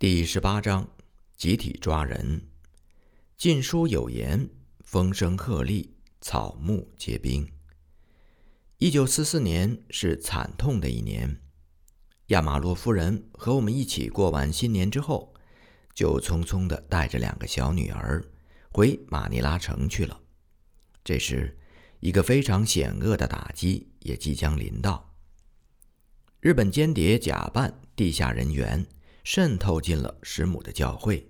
第十八章，集体抓人。禁书有言：“风声鹤唳，草木皆兵。”一九四四年是惨痛的一年。亚马洛夫人和我们一起过完新年之后，就匆匆的带着两个小女儿回马尼拉城去了。这时，一个非常险恶的打击也即将临到。日本间谍假扮地下人员。渗透进了石母的教会。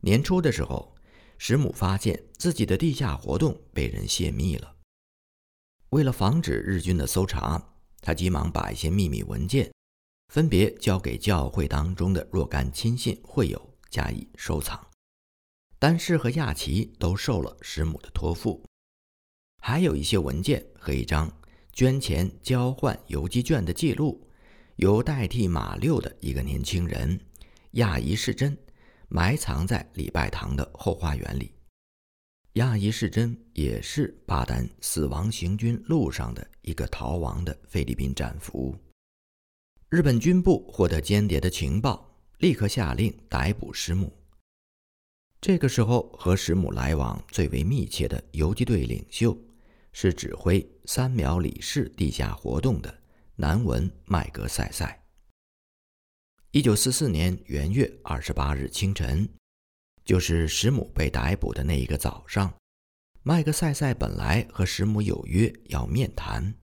年初的时候，石母发现自己的地下活动被人泄密了。为了防止日军的搜查，他急忙把一些秘密文件分别交给教会当中的若干亲信会友加以收藏。丹氏和亚奇都受了石母的托付，还有一些文件和一张捐钱交换游击券的记录。由代替马六的一个年轻人亚伊世珍埋藏在礼拜堂的后花园里。亚伊世珍也是巴丹死亡行军路上的一个逃亡的菲律宾战俘。日本军部获得间谍的情报，立刻下令逮捕石母。这个时候，和石母来往最为密切的游击队领袖是指挥三苗里氏地下活动的。南文麦格塞塞。一九四四年元月二十八日清晨，就是石母被逮捕的那一个早上，麦格塞塞本来和石母有约要面谈。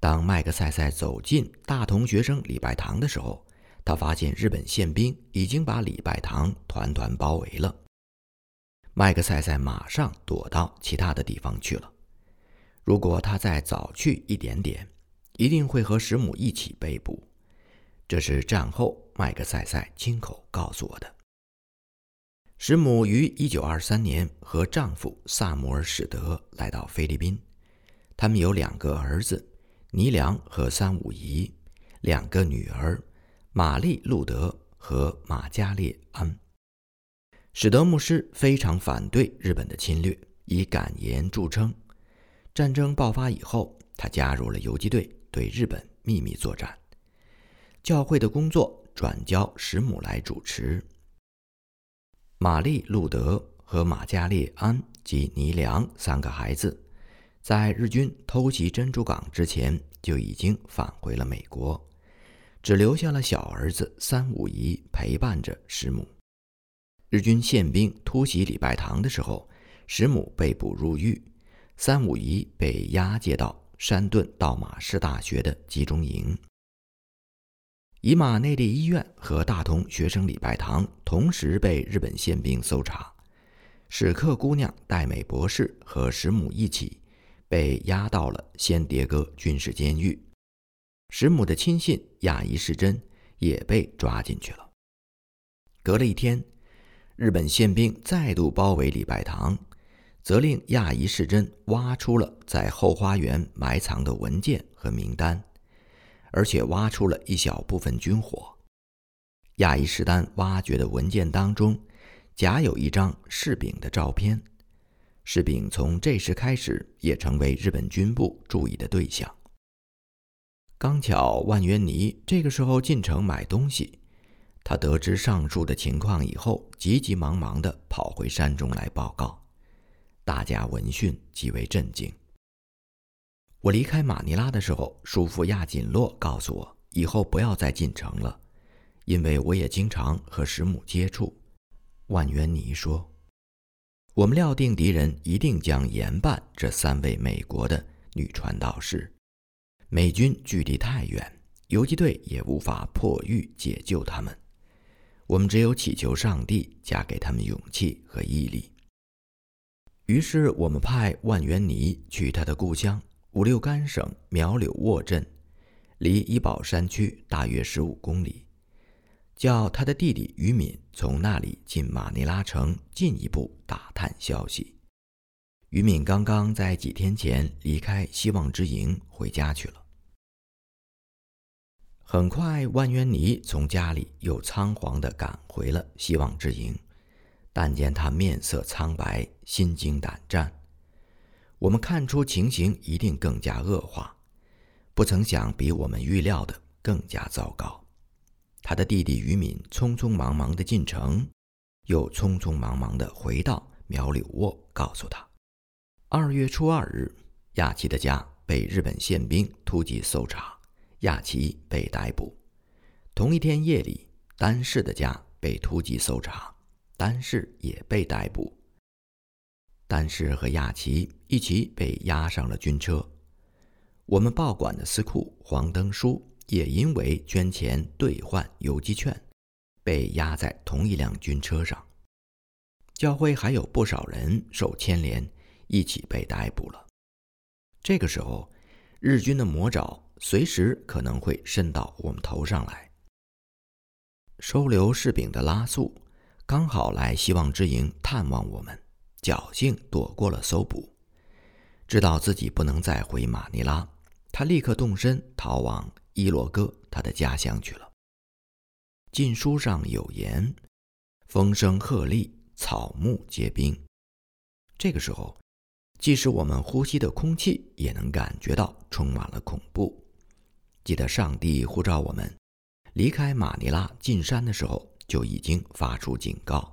当麦格塞塞走进大同学生礼拜堂的时候，他发现日本宪兵已经把礼拜堂团团包围了。麦格塞塞马上躲到其他的地方去了。如果他再早去一点点，一定会和石母一起被捕，这是战后麦克塞塞亲口告诉我的。石母于一九二三年和丈夫萨姆尔·史德来到菲律宾，他们有两个儿子尼良和三五姨，两个女儿玛丽·路德和马加列安。史德牧师非常反对日本的侵略，以敢言著称。战争爆发以后，他加入了游击队。对日本秘密作战，教会的工作转交石母来主持。玛丽·路德和马加列安及尼良三个孩子，在日军偷袭珍珠港之前就已经返回了美国，只留下了小儿子三五姨陪伴着石母。日军宪兵突袭礼拜堂的时候，石母被捕入狱，三五姨被押解到。山顿到马市大学的集中营，以马内利医院和大同学生礼拜堂同时被日本宪兵搜查。史克姑娘戴美博士和石母一起被押到了仙迭戈军事监狱。石母的亲信亚伊世珍也被抓进去了。隔了一天，日本宪兵再度包围礼拜堂。责令亚伊士真挖出了在后花园埋藏的文件和名单，而且挖出了一小部分军火。亚伊士丹挖掘的文件当中，夹有一张柿饼的照片。柿饼从这时开始也成为日本军部注意的对象。刚巧万源尼这个时候进城买东西，他得知上述的情况以后，急急忙忙地跑回山中来报告。大家闻讯极为震惊。我离开马尼拉的时候，叔父亚锦洛告诉我，以后不要再进城了，因为我也经常和石母接触。万源尼说：“我们料定敌人一定将严办这三位美国的女传道士。美军距离太远，游击队也无法破狱解救他们。我们只有祈求上帝加给他们勇气和毅力。”于是我们派万源尼去他的故乡五六干省苗柳沃镇，离怡保山区大约十五公里，叫他的弟弟于敏从那里进马尼拉城，进一步打探消息。于敏刚刚在几天前离开希望之营回家去了。很快，万源尼从家里又仓皇地赶回了希望之营。但见他面色苍白，心惊胆战，我们看出情形一定更加恶化，不曾想比我们预料的更加糟糕。他的弟弟于敏匆匆忙忙的进城，又匆匆忙忙的回到苗柳沃，告诉他，二月初二日，亚奇的家被日本宪兵突击搜查，亚奇被逮捕。同一天夜里，丹氏的家被突击搜查，丹氏也被逮捕。丹氏和亚奇一起被押上了军车。我们报馆的司库黄登书也因为捐钱兑换游击券，被押在同一辆军车上。教会还有不少人受牵连，一起被逮捕了。这个时候，日军的魔爪随时可能会伸到我们头上来。收留士兵的拉素刚好来希望之营探望我们，侥幸躲过了搜捕。知道自己不能再回马尼拉，他立刻动身逃往伊罗戈他的家乡去了。禁书上有言：“风声鹤唳，草木皆兵。”这个时候，即使我们呼吸的空气也能感觉到充满了恐怖。记得上帝呼召我们。离开马尼拉进山的时候，就已经发出警告：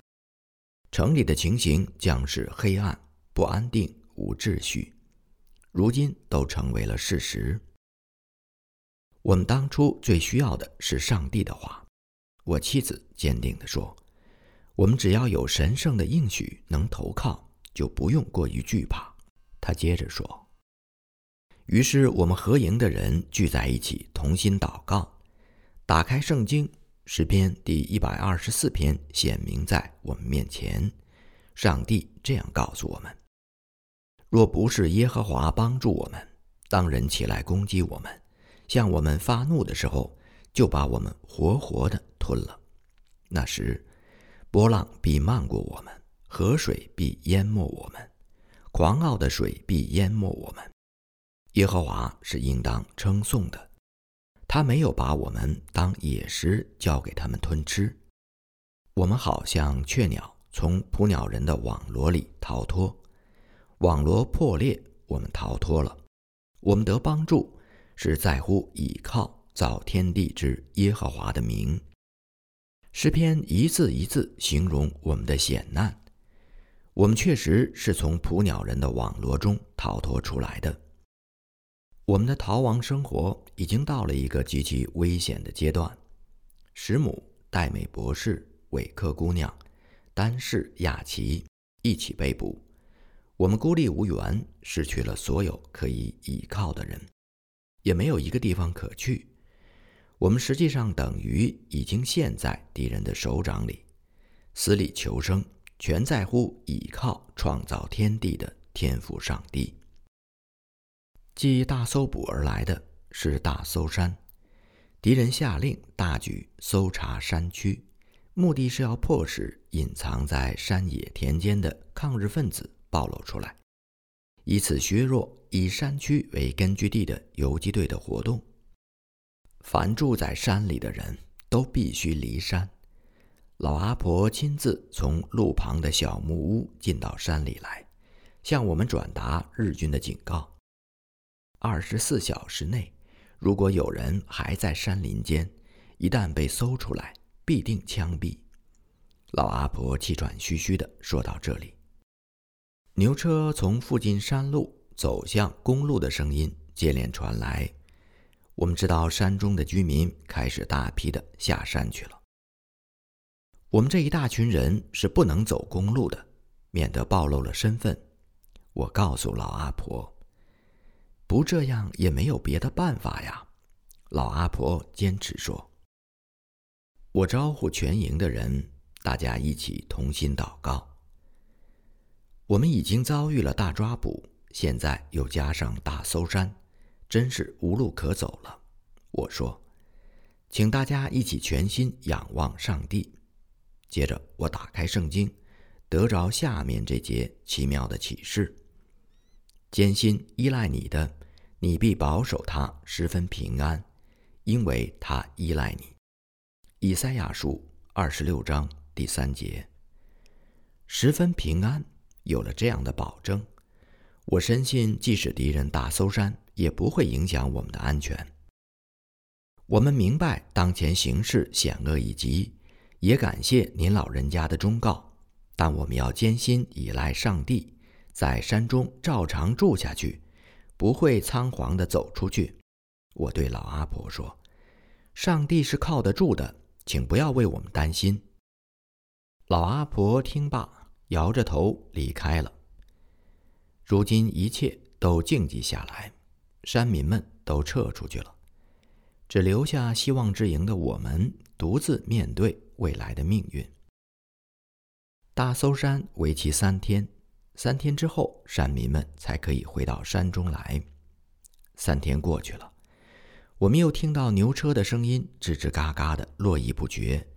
城里的情形将是黑暗、不安定、无秩序。如今都成为了事实。我们当初最需要的是上帝的话。我妻子坚定地说：“我们只要有神圣的应许能投靠，就不用过于惧怕。”他接着说：“于是我们合营的人聚在一起，同心祷告。”打开圣经诗篇第一百二十四篇，显明在我们面前。上帝这样告诉我们：若不是耶和华帮助我们，当人起来攻击我们，向我们发怒的时候，就把我们活活的吞了。那时，波浪必漫过我们，河水必淹没我们，狂傲的水必淹没我们。耶和华是应当称颂的。他没有把我们当野食交给他们吞吃，我们好像雀鸟从捕鸟人的网罗里逃脱，网罗破裂，我们逃脱了。我们得帮助，是在乎倚靠造天地之耶和华的名。诗篇一字一字形容我们的险难，我们确实是从捕鸟人的网罗中逃脱出来的。我们的逃亡生活已经到了一个极其危险的阶段。石母、戴美博士、韦克姑娘、丹氏、亚奇一起被捕，我们孤立无援，失去了所有可以依靠的人，也没有一个地方可去。我们实际上等于已经陷在敌人的手掌里，死里求生，全在乎倚靠创造天地的天赋上帝。继大搜捕而来的是大搜山，敌人下令大举搜查山区，目的是要迫使隐藏在山野田间的抗日分子暴露出来，以此削弱以山区为根据地的游击队的活动。凡住在山里的人都必须离山。老阿婆亲自从路旁的小木屋进到山里来，向我们转达日军的警告。二十四小时内，如果有人还在山林间，一旦被搜出来，必定枪毙。老阿婆气喘吁吁地说到这里，牛车从附近山路走向公路的声音接连传来。我们知道山中的居民开始大批的下山去了。我们这一大群人是不能走公路的，免得暴露了身份。我告诉老阿婆。不这样也没有别的办法呀，老阿婆坚持说。我招呼全营的人，大家一起同心祷告。我们已经遭遇了大抓捕，现在又加上大搜山，真是无路可走了。我说，请大家一起全心仰望上帝。接着我打开圣经，得着下面这节奇妙的启示：艰辛依赖你的。你必保守他十分平安，因为他依赖你。以赛亚书二十六章第三节。十分平安，有了这样的保证，我深信，即使敌人大搜山，也不会影响我们的安全。我们明白当前形势险恶已极，也感谢您老人家的忠告，但我们要坚心依赖上帝，在山中照常住下去，不会仓皇地走出去。我对老阿婆说：“上帝是靠得住的，请不要为我们担心。”老阿婆听罢，摇着头离开了。如今一切都静寂下来，山民们都撤出去了，只留下希望之营的我们独自面对未来的命运。大搜山为期三天，三天之后，山民们才可以回到山中来。三天过去了，我们又听到牛车的声音吱吱嘎嘎的络绎不绝，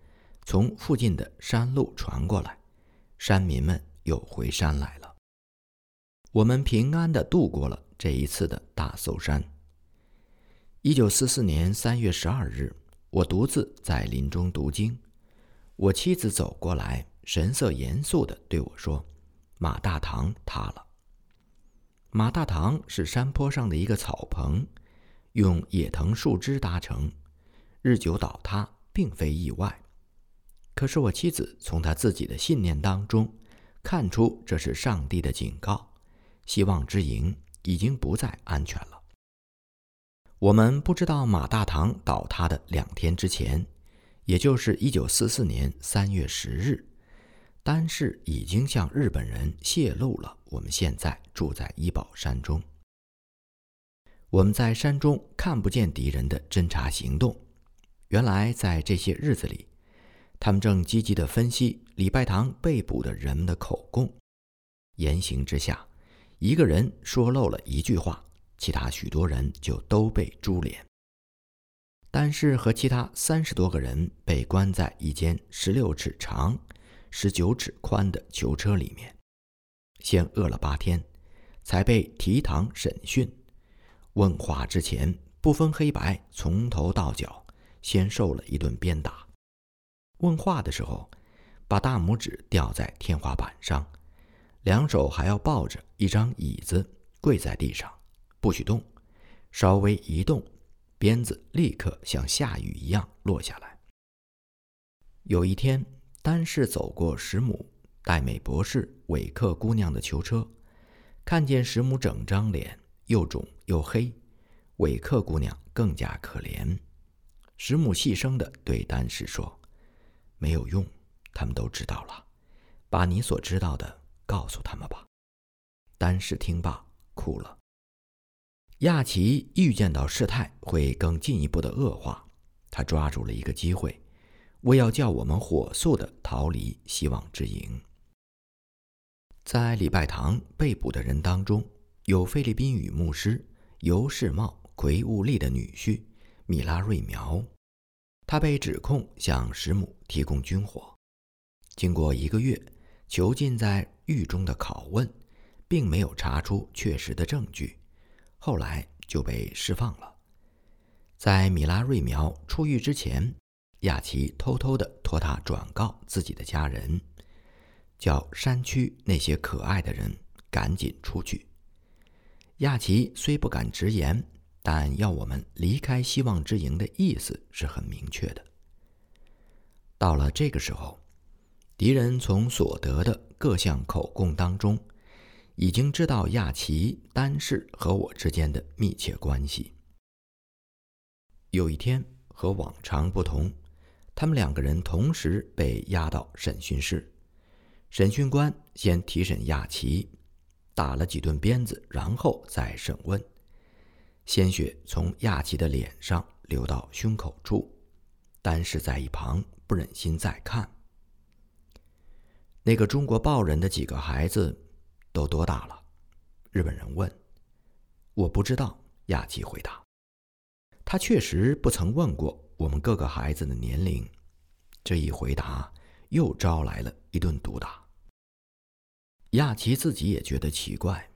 从附近的山路传过来，山民们又回山来了。我们平安的度过了这一次的大搜山。一九四四年三月十二日，我独自在林中读经，我妻子走过来，神色严肃的对我说：“马大堂塌了。”马大堂是山坡上的一个草棚，用野藤树枝搭成，日久倒塌并非意外。可是我妻子从她自己的信念当中看出，这是上帝的警告。希望之营已经不再安全了。我们不知道马大堂倒塌的两天之前，也就是一九四四年三月十日，丹氏已经向日本人泄露了我们现在住在伊保山中。我们在山中看不见敌人的侦察行动。原来在这些日子里，他们正积极地分析礼拜堂被捕的人们的口供。言行之下。一个人说漏了一句话，其他许多人就都被株连。但是和其他三十多个人被关在一间十六尺长、十九尺宽的囚车里面，先饿了八天，才被提堂审讯。问话之前不分黑白，从头到脚先受了一顿鞭打。问话的时候，把大拇指吊在天花板上。两手还要抱着一张椅子，跪在地上，不许动。稍微一动，鞭子立刻像下雨一样落下来。有一天，丹氏走过石母戴美博士韦克姑娘的囚车，看见石母整张脸又肿又黑，韦克姑娘更加可怜。石母细声地对丹氏说：“没有用，他们都知道了。把你所知道的。”告诉他们吧。丹氏听罢哭了。亚奇预见到事态会更进一步的恶化，他抓住了一个机会，为要叫我们火速的逃离希望之营。在礼拜堂被捕的人当中，有菲律宾语牧师尤世茂奎务利的女婿米拉瑞苗，他被指控向石母提供军火。经过一个月囚禁在。狱中的拷问，并没有查出确实的证据，后来就被释放了。在米拉瑞苗出狱之前，亚奇偷偷地托他转告自己的家人，叫山区那些可爱的人赶紧出去。亚奇虽不敢直言，但要我们离开希望之营的意思是很明确的。到了这个时候。敌人从所得的各项口供当中，已经知道亚奇单氏和我之间的密切关系。有一天和往常不同，他们两个人同时被押到审讯室。审讯官先提审亚奇，打了几顿鞭子，然后再审问。鲜血从亚奇的脸上流到胸口处，丹氏在一旁不忍心再看。那个中国报人的几个孩子都多大了？日本人问。我不知道，亚奇回答。他确实不曾问过我们各个孩子的年龄。这一回答又招来了一顿毒打。亚奇自己也觉得奇怪，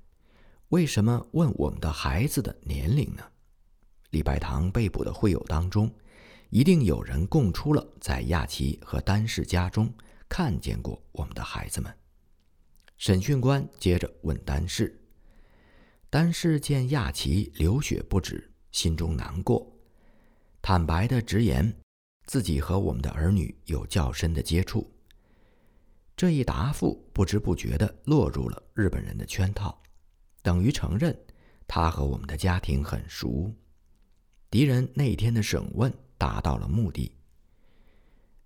为什么问我们的孩子的年龄呢？李拜堂被捕的会友当中，一定有人供出了在亚奇和丹氏家中。看见过我们的孩子们。审讯官接着问丹氏：“丹氏见亚奇流血不止，心中难过。坦白的直言自己和我们的儿女有较深的接触。这一答复不知不觉地落入了日本人的圈套，等于承认他和我们的家庭很熟。敌人那天的审问达到了目的。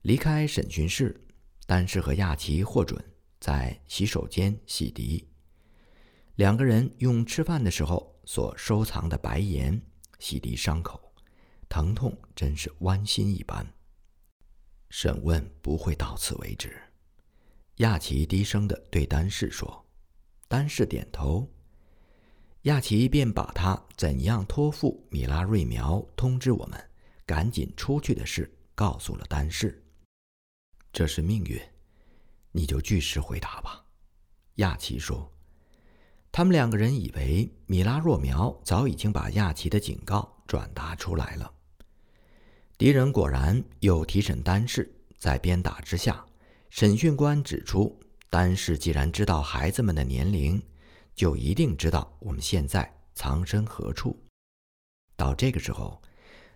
离开审讯室，丹氏和亚奇获准在洗手间洗涤。两个人用吃饭的时候所收藏的白盐洗涤伤口，疼痛真是剜心一般。审问不会到此为止。亚奇低声的对丹氏说：“丹氏点头。”亚奇便把他怎样托付米拉瑞苗通知我们赶紧出去的事告诉了丹氏。这是命运，你就据实回答吧。”亚奇说。他们两个人以为米拉若苗早已经把亚奇的警告转达出来了。敌人果然又提审丹氏，在鞭打之下。审讯官指出，丹氏既然知道孩子们的年龄，就一定知道我们现在藏身何处。到这个时候，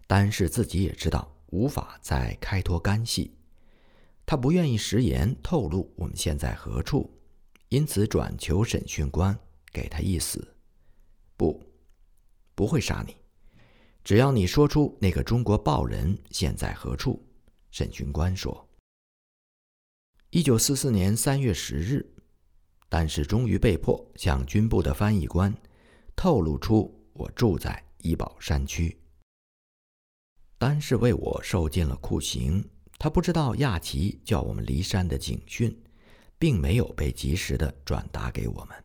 丹氏自己也知道无法再开脱干系，他不愿意食言透露我们现在何处，因此转求审讯官给他一死。不，不会杀你，只要你说出那个中国报人现在何处。审讯官说。一九四四年三月十日，但是终于被迫向军部的翻译官透露出我住在医保山区。丹是为我受尽了酷刑，他不知道亚奇叫我们离山的警讯，并没有被及时的转达给我们，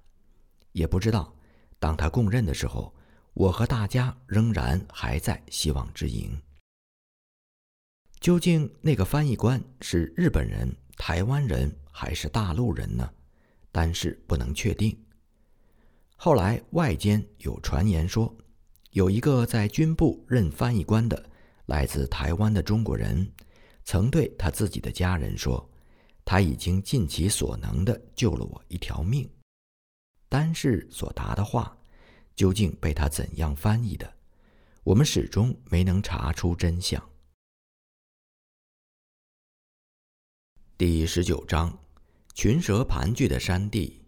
也不知道当他供认的时候，我和大家仍然还在希望之营。究竟那个翻译官是日本人？台湾人还是大陆人呢？但是不能确定。后来外间有传言说，有一个在军部任翻译官的来自台湾的中国人，曾对他自己的家人说，他已经尽其所能的救了我一条命。单是所答的话，究竟被他怎样翻译的，我们始终没能查出真相。第十九章，群蛇盘踞的山地。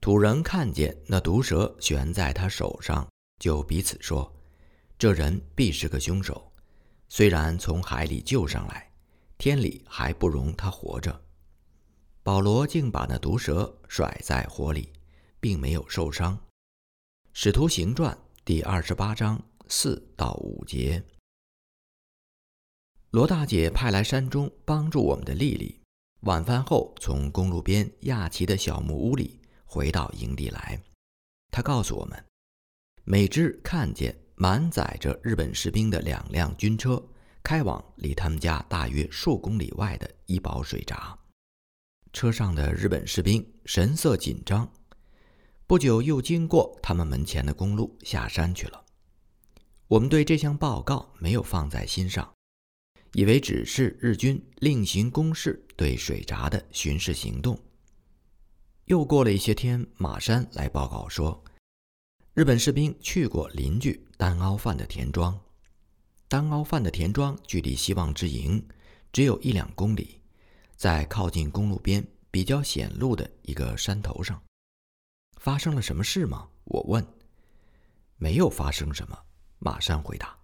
土人看见那毒蛇悬在他手上，就彼此说：“这人必是个凶手。虽然从海里救上来，天理还不容他活着。”保罗竟把那毒蛇甩在火里，并没有受伤。使徒行传第二十八章四到五节。罗大姐派来山中帮助我们的丽丽，晚饭后从公路边亚奇的小木屋里回到营地来。她告诉我们，美芝看见满载着日本士兵的两辆军车开往离他们家大约数公里外的医保水闸，车上的日本士兵神色紧张。不久又经过他们门前的公路下山去了。我们对这项报告没有放在心上。以为只是日军另行公事对水闸的巡视行动。又过了一些天，马山来报告说，日本士兵去过邻居丹凹饭的田庄。丹凹饭的田庄距离希望之营只有一两公里，在靠近公路边比较险路的一个山头上。发生了什么事吗？我问。没有发生什么，马山回答。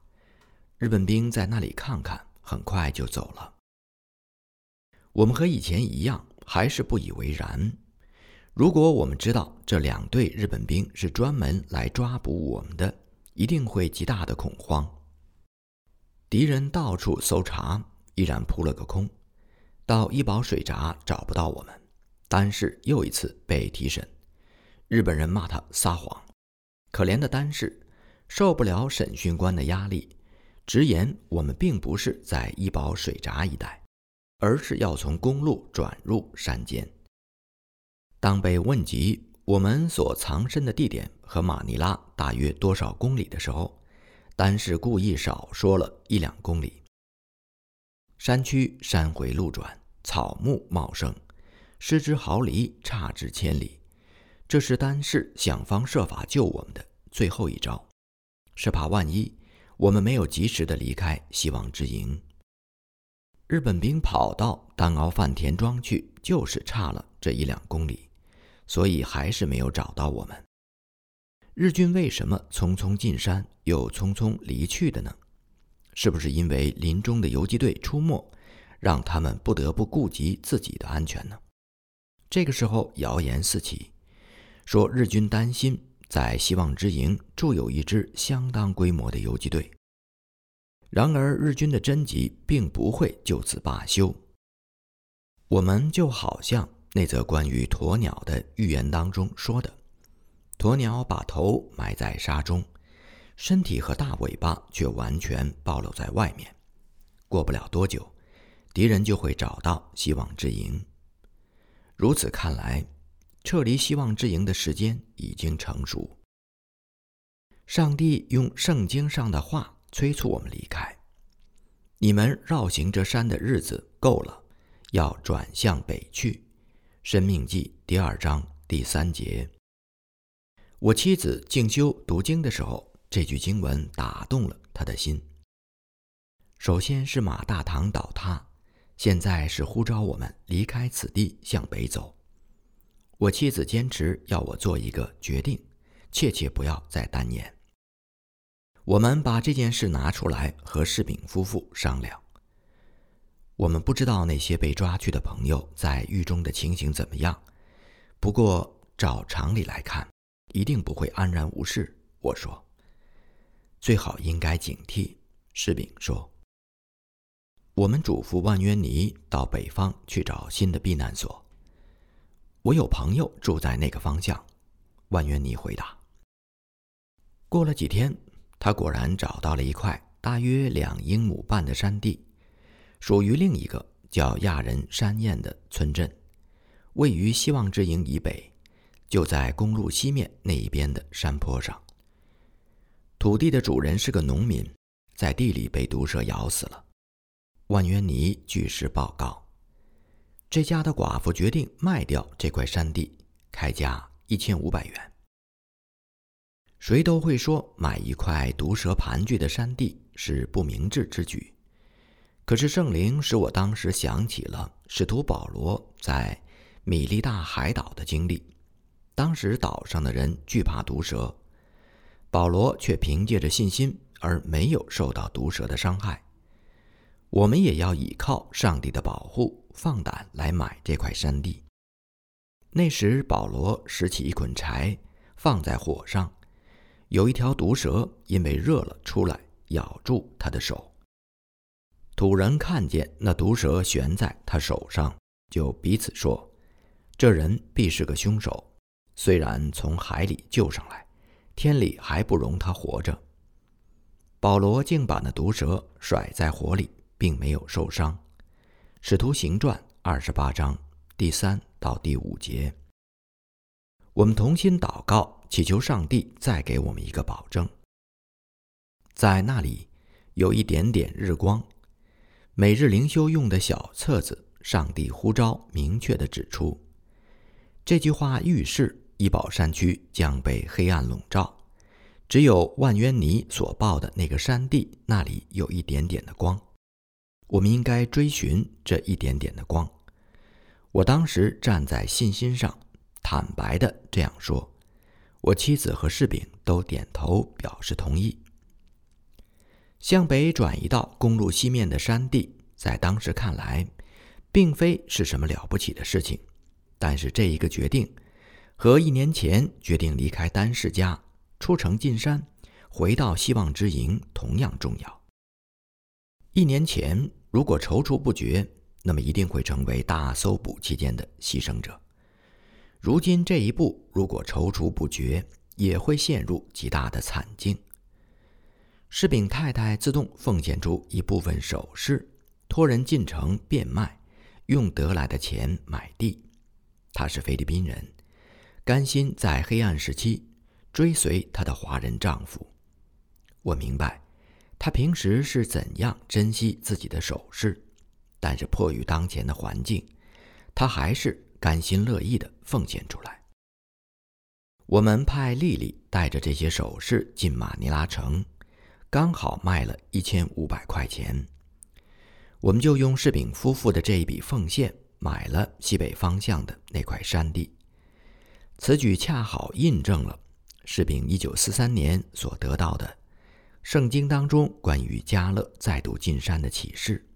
日本兵在那里看看。很快就走了。我们和以前一样，还是不以为然。如果我们知道这两队日本兵是专门来抓捕我们的，一定会极大的恐慌。敌人到处搜查，依然扑了个空。到医保水闸找不到我们，但是又一次被提审。日本人骂他撒谎。可怜的丹氏受不了审讯官的压力。直言，我们并不是在医保水闸一带，而是要从公路转入山间。当被问及我们所藏身的地点和马尼拉大约多少公里的时候，单是故意少说了一两公里。山区山回路转，草木茂盛，失之毫厘，差之千里。这是单是想方设法救我们的最后一招，是怕万一。我们没有及时的离开希望之营。日本兵跑到丹鳌饭田庄去，就是差了这一两公里，所以还是没有找到我们。日军为什么匆匆进山又匆匆离去的呢？是不是因为林中的游击队出没，让他们不得不顾及自己的安全呢？这个时候，谣言四起，说日军担心在希望之营驻有一支相当规模的游击队。然而，日军的侦缉并不会就此罢休。我们就好像那则关于鸵鸟的寓言当中说的：鸵鸟把头埋在沙中。身体和大尾巴却完全暴露在外面，过不了多久，敌人就会找到希望之营。如此看来，撤离希望之营的时间已经成熟。上帝用圣经上的话催促我们离开：你们绕行这山的日子够了，要转向北去。《生命记》第二章第三节。我妻子静修读经的时候。这句经文打动了他的心。首先是马大堂倒塌，现在是呼召我们离开此地向北走。我妻子坚持要我做一个决定，切切不要再单言。我们把这件事拿出来和世炳夫妇商量。我们不知道那些被抓去的朋友在狱中的情形怎么样，不过照常理来看，一定不会安然无事。我说。最好应该警惕，士兵说。我们嘱咐万渊尼到北方去找新的避难所。我有朋友住在那个方向，万渊尼回答。过了几天，他果然找到了一块大约两英亩半的山地，属于另一个叫亚人山堰的村镇，位于希望之营以北，就在公路西面那一边的山坡上。土地的主人是个农民，在地里被毒蛇咬死了。万渊尼据实报告，这家的寡妇决定卖掉这块山地，开价一千五百元。谁都会说买一块毒蛇盘踞的山地是不明智之举，可是圣灵使我当时想起了使徒保罗在米利大海岛的经历，当时岛上的人惧怕毒蛇。保罗却凭借着信心而没有受到毒蛇的伤害。我们也要依靠上帝的保护，放胆来买这块山地。那时，保罗拾起一捆柴，放在火上，有一条毒蛇因为热了出来，咬住他的手。土人看见那毒蛇悬在他手上，就彼此说：“这人必是个凶手，虽然从海里救上来。”天理还不容他活着。保罗竟把那毒蛇甩在火里，并没有受伤。使徒行传二十八章第三到第五节。我们同心祷告，祈求上帝再给我们一个保证。在那里有一点点日光。每日灵修用的小册子，上帝呼召明确的指出，这句话预示。伊保山区将被黑暗笼罩，只有万渊尼所报的那个山地那里有一点点的光。我们应该追寻这一点点的光。我当时站在信心上，坦白的这样说。我妻子和士兵都点头表示同意。向北转移到公路西面的山地，在当时看来，并非是什么了不起的事情，但是这一个决定。和一年前决定离开丹氏家，出城进山，回到希望之营同样重要。一年前如果踌躇不决，那么一定会成为大搜捕期间的牺牲者。如今这一步如果踌躇不决，也会陷入极大的惨境。士兵太太自动奉献出一部分首饰，托人进城变卖，用得来的钱买地。他是菲律宾人。甘心在黑暗时期追随她的华人丈夫，我明白他平时是怎样珍惜自己的首饰，但是迫于当前的环境，他还是甘心乐意的奉献出来。我们派丽丽带着这些首饰进马尼拉城，刚好卖了一千五百块钱。我们就用士丙夫妇的这一笔奉献买了西北方向的那块山地。此举恰好印证了士丙一九四三年所得到的圣经当中关于加勒再度进山的启示。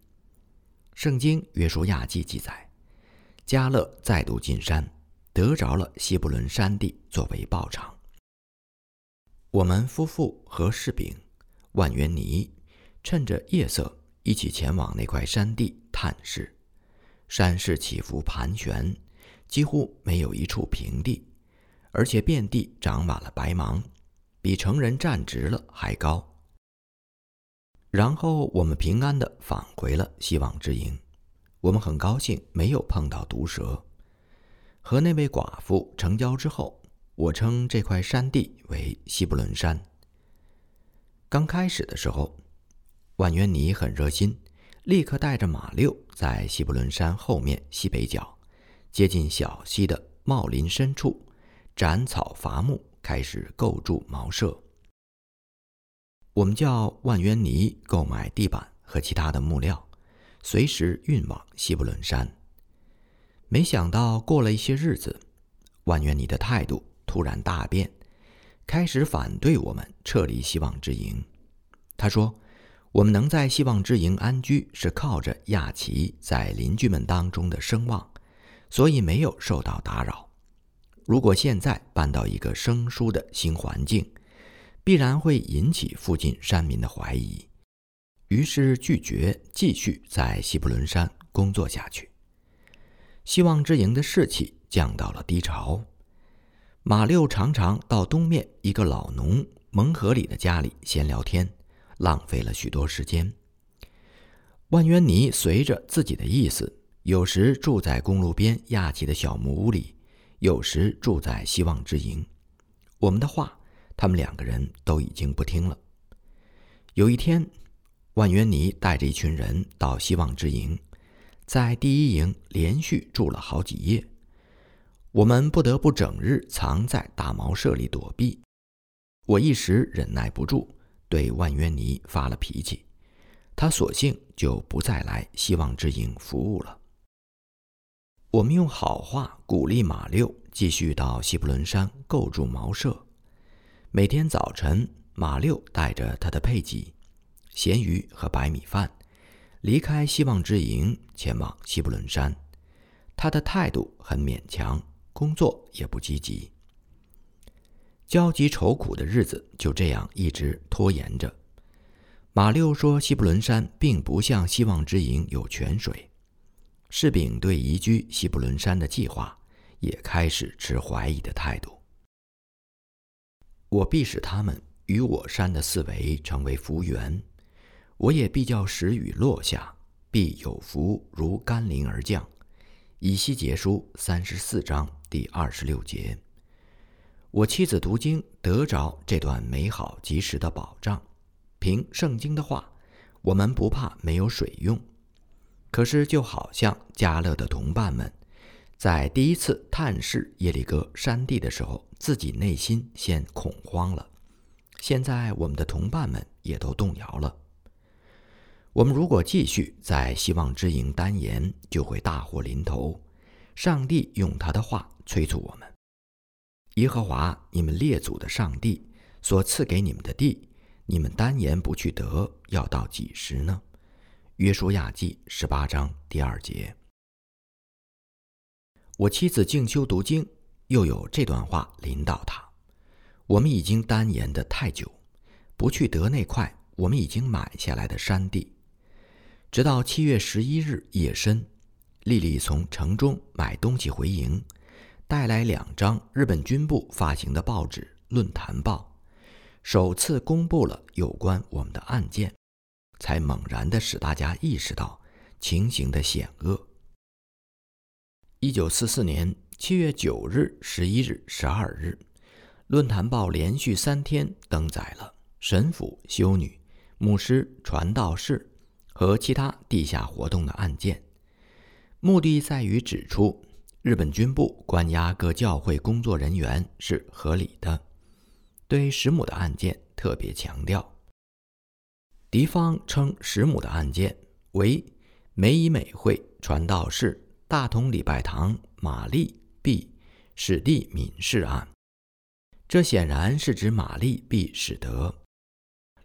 圣经约书亚记记载，加勒再度进山，得着了西布伦山地作为报偿。我们夫妇和士丙、万元尼趁着夜色。一起前往那块山地探视，山势起伏盘旋，几乎没有一处平地，而且遍地长满了白芒，比成人站直了还高。然后我们平安地返回了希望之营，我们很高兴没有碰到毒蛇。和那位寡妇成交之后，我称这块山地为西布伦山。刚开始的时候。万源尼很热心，立刻带着马六在西布伦山后面西北角，接近小溪的茂林深处，斩草伐木，开始构筑茅舍。我们叫万源尼购买地板和其他的木料，随时运往西布伦山。没想到过了一些日子，万源尼的态度突然大变，开始反对我们撤离希望之营。他说。我们能在希望之营安居，是靠着亚奇在邻居们当中的声望，所以没有受到打扰。如果现在搬到一个生疏的新环境，必然会引起附近山民的怀疑，于是拒绝继续在西布伦山工作下去。希望之营的士气降到了低潮。马六常常到东面一个老农蒙河里的家里闲聊天。浪费了许多时间。万渊尼随着自己的意思，有时住在公路边亚奇的小木屋里，有时住在希望之营。我们的话，他们两个人都已经不听了。有一天，万渊尼带着一群人到希望之营，在第一营连续住了好几夜。我们不得不整日藏在大茅舍里躲避。我一时忍耐不住。对万渊尼发了脾气，他索性就不再来希望之营服务了。我们用好话鼓励马六继续到西布伦山构筑茅舍。每天早晨，马六带着他的配给、咸鱼和白米饭，离开希望之营，前往西布伦山。他的态度很勉强，工作也不积极。焦急愁苦的日子就这样一直拖延着。马六说：“西布伦山并不像希望之营有泉水。”士丙对移居西布伦山的计划也开始持怀疑的态度。我必使他们与我山的四围成为福源，我也必叫时雨落下，必有福如甘霖而降。以西结书三十四章第二十六节。我妻子读经得着这段美好及时的保障，凭圣经的话，我们不怕没有水用。可是就好像加勒的同伴们，在第一次探视耶利哥山地的时候，自己内心先恐慌了。现在我们的同伴们也都动摇了。我们如果继续在希望之营单言，就会大祸临头。上帝用他的话催促我们。耶和华，你们列祖的上帝所赐给你们的地，你们单言不去得，要到几时呢？约书亚记十八章第二节。我妻子静修读经，又有这段话领导她：我们已经单言的太久，不去得那块我们已经买下来的山地，直到七月十一日夜深，丽丽从城中买东西回营。带来两张日本军部发行的报纸《论坛报》，首次公布了有关我们的案件，才猛然地使大家意识到情形的险恶。一九四四年七月九日、十一日、十二日，《论坛报》连续三天登载了神父、修女、牧师、传道士和其他地下活动的案件，目的在于指出。日本军部关押各教会工作人员是合理的，对石母的案件特别强调。敌方称石母的案件为美以美会传道士大同礼拜堂玛丽 ·B· 史蒂敏氏案，这显然是指玛丽 ·B· 史德。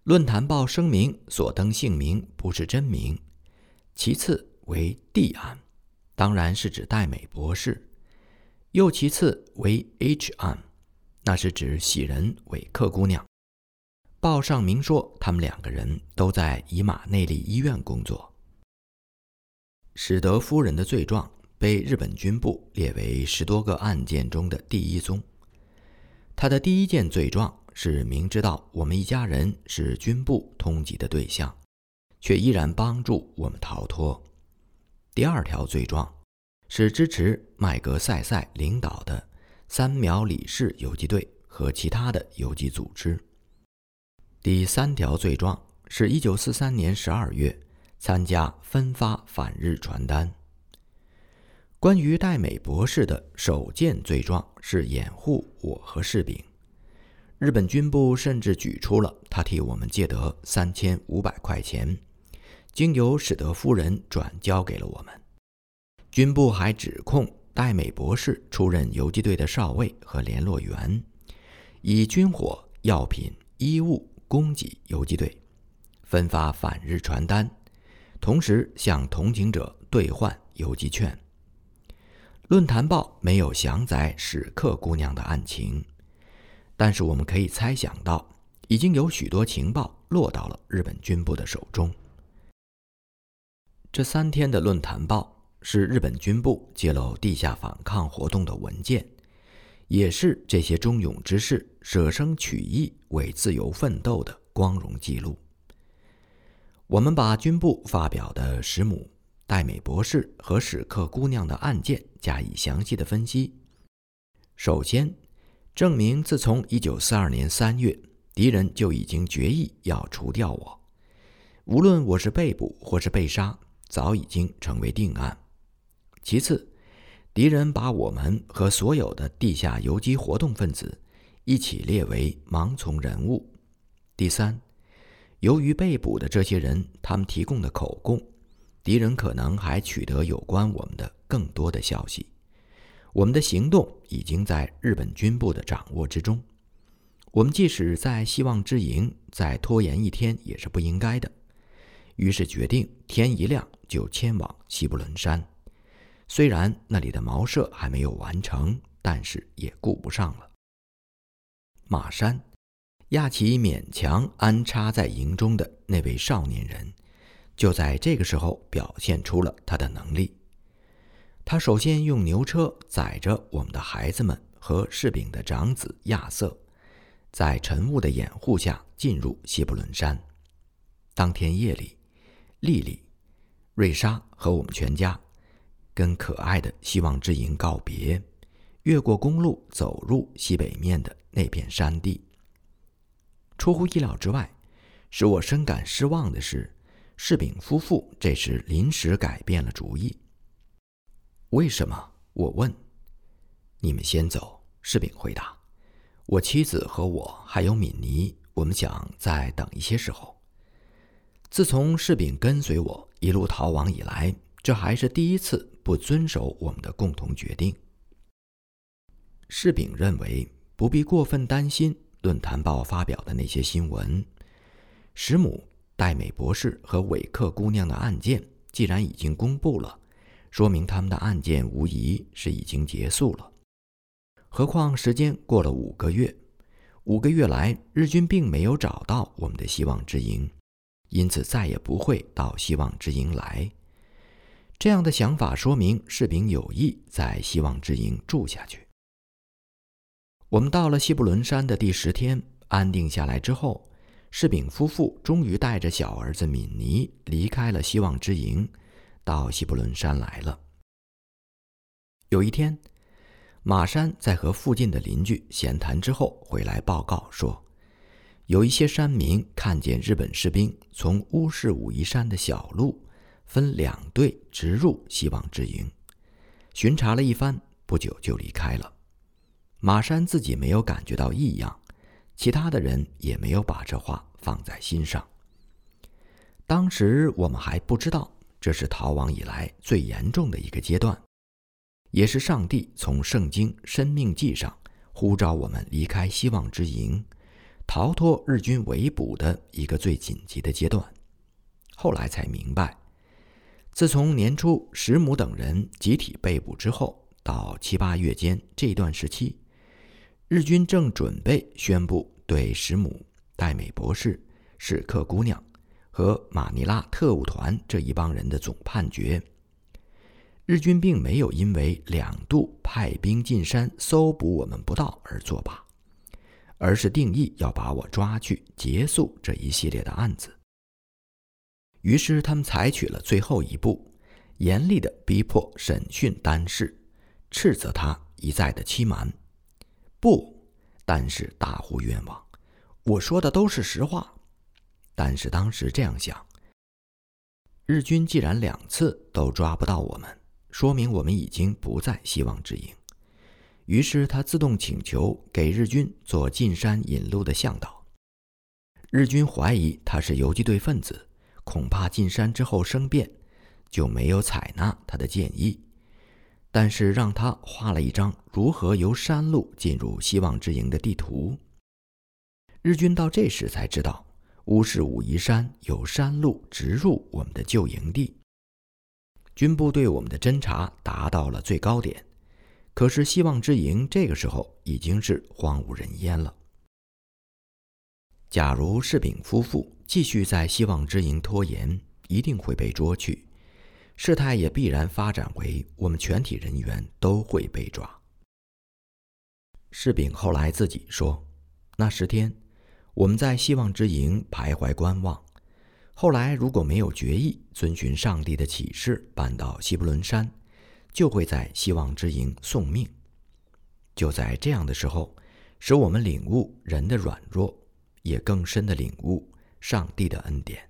论坛报声明所登姓名不是真名。其次为 D 案，当然是指戴美博士。又其次为 H 案，那是指喜人韦克姑娘。报上明说，他们两个人都在以马内利医院工作。史德夫人的罪状被日本军部列为十多个案件中的第一宗。他的第一件罪状是明知道我们一家人是军部通缉的对象，却依然帮助我们逃脱。第二条罪状。是支持麦格塞塞领导的三苗李氏游击队和其他的游击组织。第三条罪状是1943年12月参加分发反日传单。关于戴美博士的首件罪状是掩护我和士兵。日本军部甚至举出了他替我们借得3500块钱，经由史德夫人转交给了我们。军部还指控戴美博士出任游击队的少尉和联络员，以军火、药品、衣物供给游击队，分发反日传单，同时向同情者兑换游击券。论坛报没有详载史克姑娘的案情，但是我们可以猜想到，已经有许多情报落到了日本军部的手中。这三天的论坛报。是日本军部揭露地下反抗活动的文件，也是这些忠勇之士舍生取义为自由奋斗的光荣记录。我们把军部发表的石母戴美博士和史克姑娘的案件加以详细的分析。首先，证明自从1942年3月，敌人就已经决意要除掉我，无论我是被捕或是被杀，早已经成为定案。其次，敌人把我们和所有的地下游击活动分子一起列为盲从人物。第三，由于被捕的这些人他们提供的口供，敌人可能还取得有关我们的更多的消息。我们的行动已经在日本军部的掌握之中。我们即使在希望之营再拖延一天也是不应该的。于是决定天一亮就迁往西布伦山。虽然那里的茅舍还没有完成，但是也顾不上了。马山，亚奇勉强安插在营中的那位少年人，就在这个时候表现出了他的能力。他首先用牛车载着我们的孩子们和士兵的长子亚瑟，在晨雾的掩护下进入西布伦山。当天夜里，丽丽、瑞莎和我们全家。跟可爱的希望之营告别，越过公路走入西北面的那片山地。出乎意料之外，使我深感失望的是，士兵夫妇这时临时改变了主意。为什么？我问。你们先走，士兵回答。我妻子和我还有敏尼，我们想再等一些时候。自从士兵跟随我一路逃亡以来，这还是第一次。不遵守我们的共同决定。士兵认为不必过分担心《论坛报》发表的那些新闻。石母戴美博士和韦克姑娘的案件既然已经公布了，说明他们的案件无疑是已经结束了。何况时间过了五个月，五个月来日军并没有找到我们的希望之营，因此再也不会到希望之营来。这样的想法说明士兵有意在希望之营住下去。我们到了西布伦山的第十天，安定下来之后，士兵夫妇终于带着小儿子敏尼离开了希望之营，到西布伦山来了。有一天，马山在和附近的邻居闲谈之后回来报告说，有一些山民看见日本士兵从乌市武夷山的小路。分两队直入希望之营，巡查了一番，不久就离开了。马山自己没有感觉到异样，其他的人也没有把这话放在心上。当时我们还不知道，这是逃亡以来最严重的一个阶段，也是上帝从圣经《生命记》上呼召我们离开希望之营，逃脱日军围捕的一个最紧急的阶段。后来才明白，自从年初石母等人集体被捕之后，到七八月间这段时期，日军正准备宣布对石母、戴美博士、史克姑娘。和马尼拉特务团这一帮人的总判决，日军并没有因为两度派兵进山搜捕我们不到而作罢，而是定义要把我抓去结束这一系列的案子。于是他们采取了最后一步，严厉的逼迫审讯丹氏，斥责他一再的欺瞒。不，丹氏大呼冤枉，我说的都是实话。但是当时这样想：日军既然两次都抓不到我们，说明我们已经不在希望之营。于是他自动请求给日军做进山引路的向导。日军怀疑他是游击队分子，恐怕进山之后生变，就没有采纳他的建议。但是让他画了一张如何由山路进入希望之营的地图。日军到这时才知道。乌市武夷山有山路直入我们的旧营地，军部对我们的侦查达到了最高点。可是希望之营这个时候已经是荒无人烟了。假如士丙夫妇继续在希望之营拖延，一定会被捉去，事态也必然发展为我们全体人员都会被抓。士丙后来自己说，那十天。我们在希望之营徘徊观望，后来如果没有决意遵循上帝的启示搬到西布伦山，就会在希望之营送命。就在这样的时候，使我们领悟人的软弱，也更深的领悟上帝的恩典。